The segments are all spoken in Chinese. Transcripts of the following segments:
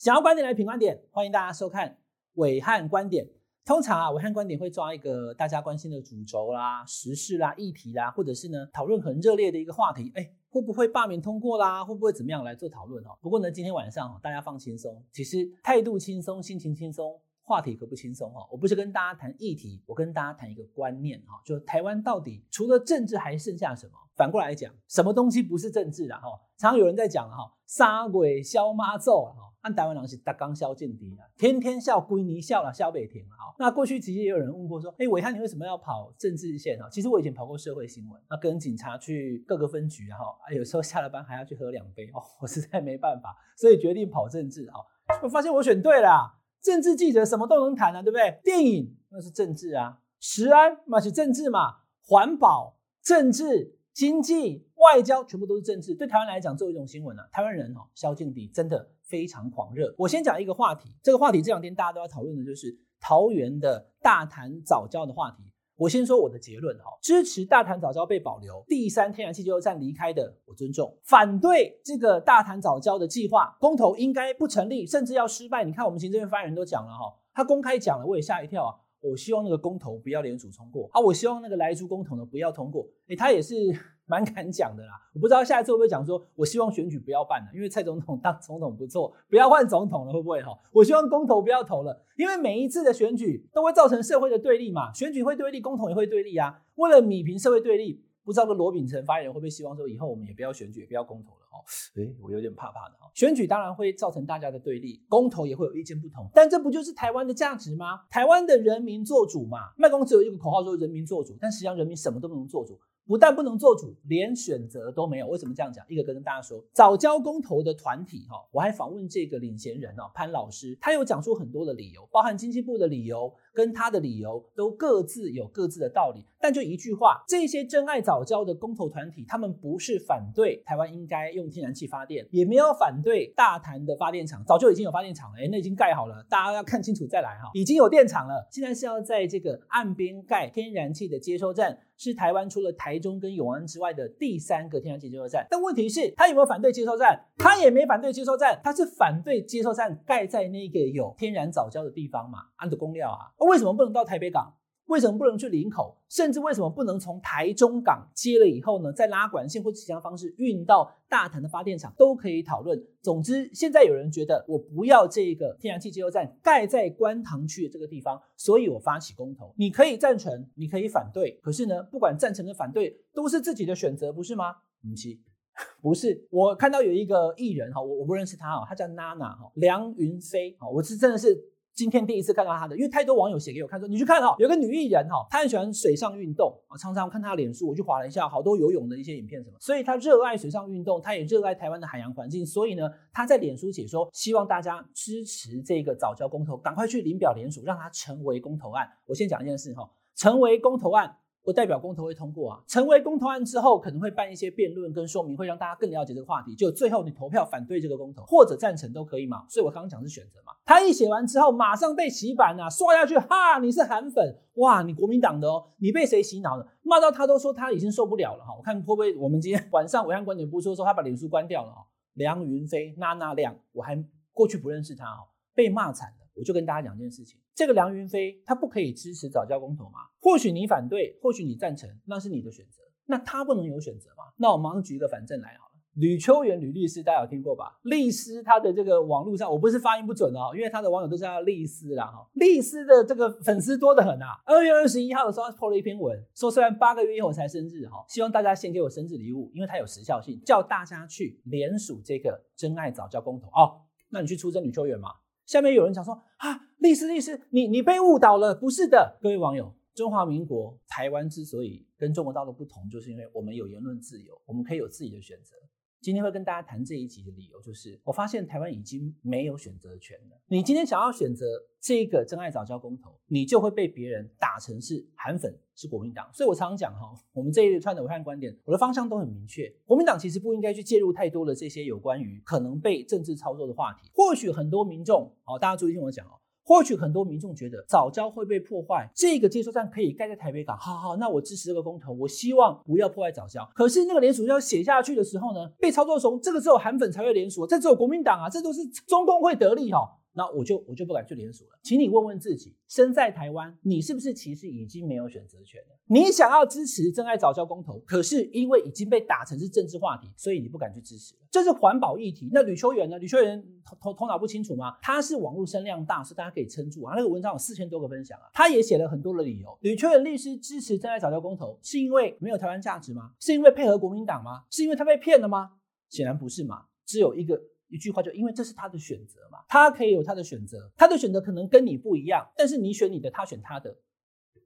想要观点来品观点，欢迎大家收看伟汉观点。通常啊，伟汉观点会抓一个大家关心的主轴啦、时事啦、议题啦，或者是呢讨论很热烈的一个话题，哎，会不会罢免通过啦？会不会怎么样来做讨论哦？不过呢，今天晚上大家放轻松，其实态度轻松，心情轻松。话题可不轻松哈，我不是跟大家谈议题，我跟大家谈一个观念哈，就台湾到底除了政治还剩下什么？反过来讲，什么东西不是政治啊？哈，常有人在讲哈，杀鬼消妈咒哈，按台湾人是大刚消劲敌啊，天天笑归你笑了，笑北天哈。那过去其实也有人问过说，哎，暐瀚你为什么要跑政治线啊？其实我以前跑过社会新闻，那跟警察去各个分局哈，有时候下了班还要去喝两杯哦，我实在没办法，所以决定跑政治哈。我发现我选对了。政治记者什么都能谈啊，对不对？电影那是政治啊，食安那是政治嘛，环保、政治、经济、外交全部都是政治。对台湾来讲，做一种新闻啊，台湾人哦，萧敬迪真的非常狂热。我先讲一个话题，这个话题这两天大家都要讨论的就是桃园的大潭早教的话题。我先说我的结论哈，支持大潭早教被保留，第三天然气接收站离开的，我尊重；反对这个大潭早教的计划，公投应该不成立，甚至要失败。你看我们行政院发言人都讲了哈，他公开讲了，我也吓一跳啊。我希望那个公投不要联署通过啊，我希望那个莱猪公投呢不要通过。诶，他也是。蛮敢讲的啦，我不知道下一次会不会讲说，我希望选举不要办了，因为蔡总统当总统不错，不要换总统了，会不会哈？我希望公投不要投了，因为每一次的选举都会造成社会的对立嘛，选举会对立，公投也会对立啊。为了弭平社会对立，不知道罗秉成发言人会不会希望说，以后我们也不要选举，也不要公投了哈？诶，我有点怕怕的哈。选举当然会造成大家的对立，公投也会有意见不同，但这不就是台湾的价值吗？台湾的人民做主嘛，卖公只有一个口号说人民做主，但实际上人民什么都不能做主。不但不能做主，连选择都没有。为什么这样讲？一个跟大家说，早教公投的团体哈，我还访问这个领衔人哦，潘老师，他有讲出很多的理由，包含经济部的理由。跟他的理由都各自有各自的道理，但就一句话，这些珍爱早教的公投团体，他们不是反对台湾应该用天然气发电，也没有反对大潭的发电厂，早就已经有发电厂了，哎，那已经盖好了，大家要看清楚再来哈，已经有电厂了，现在是要在这个岸边盖天然气的接收站，是台湾除了台中跟永安之外的第三个天然气接收站，但问题是，他有没有反对接收站？他也没反对接收站，他是反对接收站盖在那个有天然早教的地方嘛，安的公料啊。为什么不能到台北港？为什么不能去林口？甚至为什么不能从台中港接了以后呢，再拉管线或其他方式运到大潭的发电厂，都可以讨论。总之，现在有人觉得我不要这个天然气接收站盖在观塘区的这个地方，所以我发起公投。你可以赞成，你可以反对，可是呢，不管赞成跟反对，都是自己的选择，不是吗？不是，不是。我看到有一个艺人哈，我我不认识他哈，他叫娜娜哈，梁云飞哈，我是真的是。今天第一次看到他的，因为太多网友写给我看说，你去看哈，有个女艺人哈，她很喜欢水上运动啊，常常看她脸书，我去划了一下，好多游泳的一些影片什么，所以她热爱水上运动，她也热爱台湾的海洋环境，所以呢，她在脸书写说，希望大家支持这个早教公投，赶快去领表联署，让它成为公投案。我先讲一件事哈，成为公投案。不代表公投会通过啊，成为公投案之后，可能会办一些辩论跟说明，会让大家更了解这个话题。就最后你投票反对这个公投，或者赞成都可以嘛。所以我刚刚讲是选择嘛。他一写完之后，马上被洗版啊，刷下去，哈，你是韩粉，哇，你国民党的哦，你被谁洗脑了？骂到他都说他已经受不了了哈。我看会不会我们今天 晚上暐瀚观点部说说，他把脸书关掉了哈。梁云飞、娜娜亮，我还过去不认识他哦，被骂惨了。我就跟大家讲一件事情。这个梁云飞他不可以支持早教公投吗？或许你反对，或许你赞成，那是你的选择。那他不能有选择吗？那我马上举一个反证来好了。吕秋远吕律师大家有听过吧？律师他的这个网络上，我不是发音不准哦，因为他的网友都是叫律师啦哈。律师的这个粉丝多得很啊。二月二十一号的时候，他 po 了一篇文，说虽然八个月以后才生日哈，希望大家先给我生日礼物，因为它有时效性，叫大家去联署这个珍爱早教公投哦。那你去出征吕秋远嘛？下面有人讲说啊，律师律师，你你被误导了，不是的，各位网友，中华民国台湾之所以跟中国大陆不同，就是因为我们有言论自由，我们可以有自己的选择。今天会跟大家谈这一集的理由，就是我发现台湾已经没有选择权了。你今天想要选择这个珍爱早教公投，你就会被别人打成是韩粉，是国民党。所以我常常讲哈，我们这一串的武汉观点，我的方向都很明确。国民党其实不应该去介入太多的这些有关于可能被政治操作的话题。或许很多民众，好，大家注意听我讲哦。或许很多民众觉得早教会被破坏，这个接收站可以盖在台北港，好好，那我支持这个公投，我希望不要破坏早教。可是那个联署要写下去的时候呢，被操作成这个只有韩粉才会联署，这只有国民党啊，这都是中共会得利、哦。那我就我就不敢去联署了，请你问问自己，身在台湾，你是不是其实已经没有选择权了？你想要支持真爱早教公投，可是因为已经被打成是政治话题，所以你不敢去支持了。这是环保议题。那吕秋远呢？吕秋远头头头脑不清楚吗？他是网络声量大，是大家可以撑住啊。那个文章有四千多个分享啊，他也写了很多的理由。吕秋远律师支持真爱早教公投，是因为没有台湾价值吗？是因为配合国民党吗？是因为他被骗了吗？显然不是嘛，只有一个。一句话就因为这是他的选择嘛，他可以有他的选择，他的选择可能跟你不一样，但是你选你的，他选他的，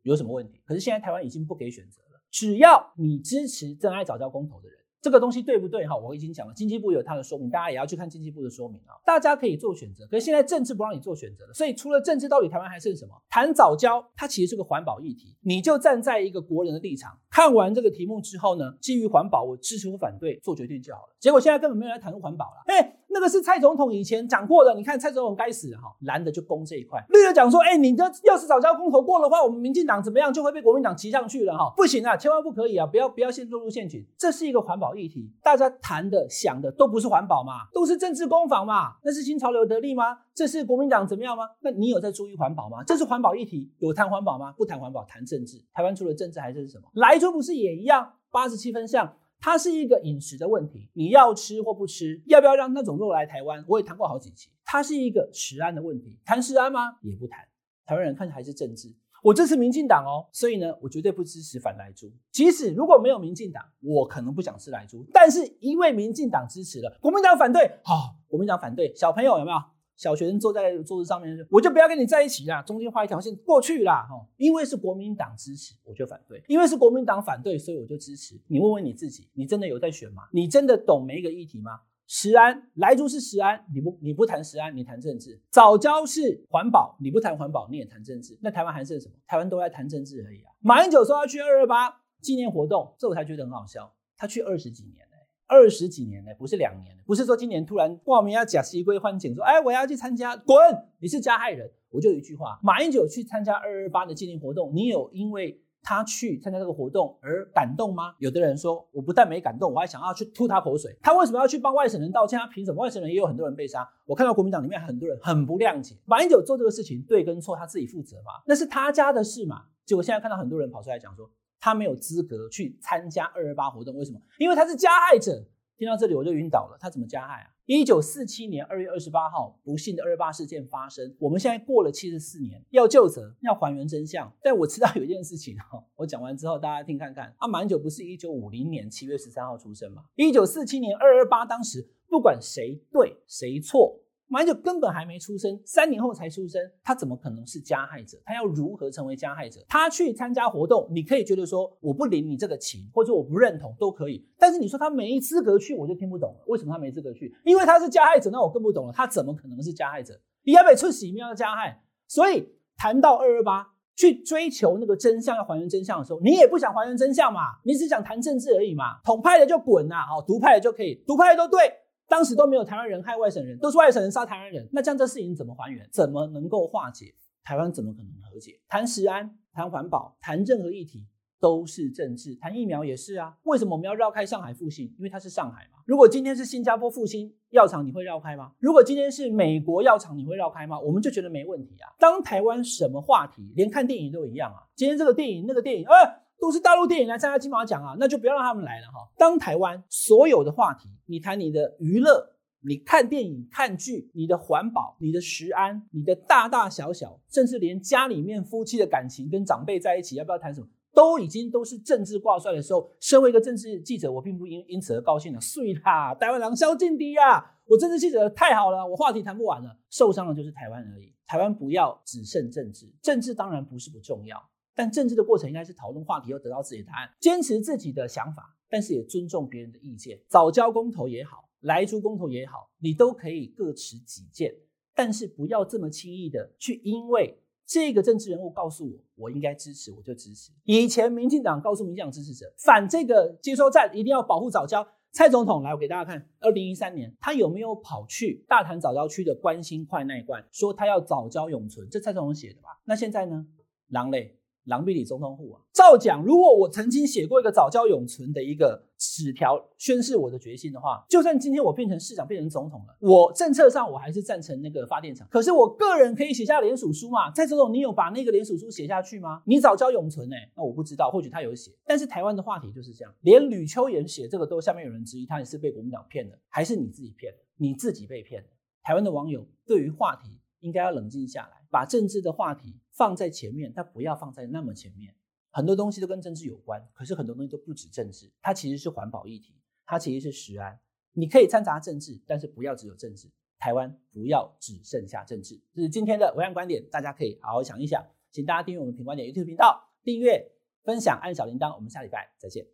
有什么问题？可是现在台湾已经不给选择了，只要你支持真爱早教公投的人。这个东西对不对哈？我已经讲了，经济部有他的说明，大家也要去看经济部的说明啊。大家可以做选择，可是现在政治不让你做选择了，所以除了政治，到底台湾还剩什么？谈早教，它其实是个环保议题，你就站在一个国人的立场，看完这个题目之后呢，基于环保，我支持或反对做决定就好了。结果现在根本没有人来谈论环保了，哎，那个是蔡总统以前讲过的，你看蔡总统该死哈，蓝的就攻这一块，绿的讲说，哎，你这要是藻礁公投过的话，我们民进党怎么样就会被国民党骑上去了哈，不行啊，千万不可以啊，不要不要陷入陷阱，这是一个环保议题，大家。谈的想的都不是环保嘛，都是政治攻防嘛，那是新潮流得利吗？这是国民党怎么样吗？那你有在注意环保吗？这是环保议题，有谈环保吗？不谈环保，谈政治。台湾除了政治还是什么？莱猪不是也一样？八十七分像，它是一个饮食的问题，你要吃或不吃，要不要让那种肉来台湾？我也谈过好几期，它是一个食安的问题，谈食安吗？也不谈。台湾人看起来还是政治。我支持民进党哦，所以呢，我绝对不支持反莱猪。即使如果没有民进党，我可能不想吃莱猪。但是因为民进党支持了，国民党反对，好、哦，国民党反对，小朋友有没有？小学生坐在桌子上面，我就不要跟你在一起啦，中间画一条线过去啦，哈、因为是国民党支持，我就反对；因为是国民党反对，所以我就支持。你问问你自己，你真的有在选吗？你真的懂每一个议题吗？食安，莱猪是食安，你不你不谈食安，你谈政治；早教是环保，你不谈环保，你也谈政治。那台湾还剩什么？台湾都在谈政治而已啊！马英九说要去二二八纪念活动，这我才觉得很好笑。他去二十几年了，二十几年了，不是两年，不是说今年突然报名要假西归欢景，说哎我要去参加，滚！你是加害人！我就一句话：马英九去参加二二八的纪念活动，你有因为？他去参加这个活动而感动吗？有的人说，我不但没感动，我还想要去吐他口水。他为什么要去帮外省人道歉？他凭什么？外省人也有很多人被杀。我看到国民党里面很多人很不谅解。马英九做这个事情对跟错，他自己负责嘛？那是他家的事嘛？结果现在看到很多人跑出来讲说，他没有资格去参加二二八活动，为什么？因为他是加害者。听到这里我就晕倒了，他怎么加害啊？一九四七年二月二十八号，不幸的二二八事件发生。我们现在过了七十四年，要究责，要还原真相。但我知道有一件事情哈，我讲完之后大家听看看。啊，马英九不是一九五零年七月十三号出生吗？一九四七年二二八，当时不管谁对谁错。马英九根本还没出生，三年后才出生，他怎么可能是加害者？他要如何成为加害者？他去参加活动，你可以觉得说我不领你这个情，或者我不认同都可以。但是你说他没资格去，我就听不懂了。为什么他没资格去？因为他是加害者，那我更不懂了。他怎么可能是加害者？你要被出洗面要加害。所以谈到二二八，去追求那个真相，要还原真相的时候，你也不想还原真相嘛？你只想谈政治而已嘛？统派的就滚呐，好，独派的就可以，独派的都对。当时都没有台湾人害外省人，都是外省人杀台湾人。那这样这事情怎么还原？怎么能够化解？台湾怎么可能和解？谈食安、谈环保、谈任何议题都是政治。谈疫苗也是啊。为什么我们要绕开上海复兴？因为它是上海嘛。如果今天是新加坡复兴药厂，你会绕开吗？如果今天是美国药厂，你会绕开吗？我们就觉得没问题啊。当台湾什么话题，连看电影都一样啊。今天这个电影，那个电影，呃。都是大陆电影来参加金马奖啊，那就不要让他们来了哈。当台湾所有的话题，你谈你的娱乐，你看电影、看剧，你的环保、你的食安、你的大大小小，甚至连家里面夫妻的感情跟长辈在一起，要不要谈什么，都已经都是政治挂帅的时候。身为一个政治记者，我并不因因此而高兴了。碎啦，台湾人萧敬迪呀，我政治记者太好了，我话题谈不完了。受伤的就是台湾而已。台湾不要只剩政治，政治当然不是不重要。但政治的过程应该是讨论话题，要得到自己的答案，坚持自己的想法，但是也尊重别人的意见。早交公投也好，来猪公投也好，你都可以各持己见，但是不要这么轻易的去，因为这个政治人物告诉我，我应该支持，我就支持。以前民进党告诉民进党支持者，反这个接收站一定要保护早交，蔡总统来，我给大家看，二零一三年他有没有跑去大潭早教区的关心快耐罐，说他要早教永存？这蔡总统写的吧？那现在呢？狼嘞？狼狈里总统府啊，照讲，如果我曾经写过一个早教永存的一个纸条，宣示我的决心的话，就算今天我变成市长，变成总统了，我政策上我还是赞成那个发电厂。可是我个人可以写下联署书嘛？蔡总统，你有把那个联署书写下去吗？你早教永存呢、那我不知道，或许他有写。但是台湾的话题就是这样，连吕秋妍写这个都下面有人质疑，他也是被国民党骗的，还是你自己骗的？你自己被骗的。台湾的网友对于话题应该要冷静下来，把政治的话题。放在前面，但不要放在那么前面。很多东西都跟政治有关，可是很多东西都不止政治，它其实是环保议题，它其实是食安。你可以掺杂政治，但是不要只有政治。台湾不要只剩下政治。这是今天的文案观点，大家可以好好想一想。请大家订阅我们品观点 YouTube 频道，订阅、分享、按小铃铛。我们下礼拜再见。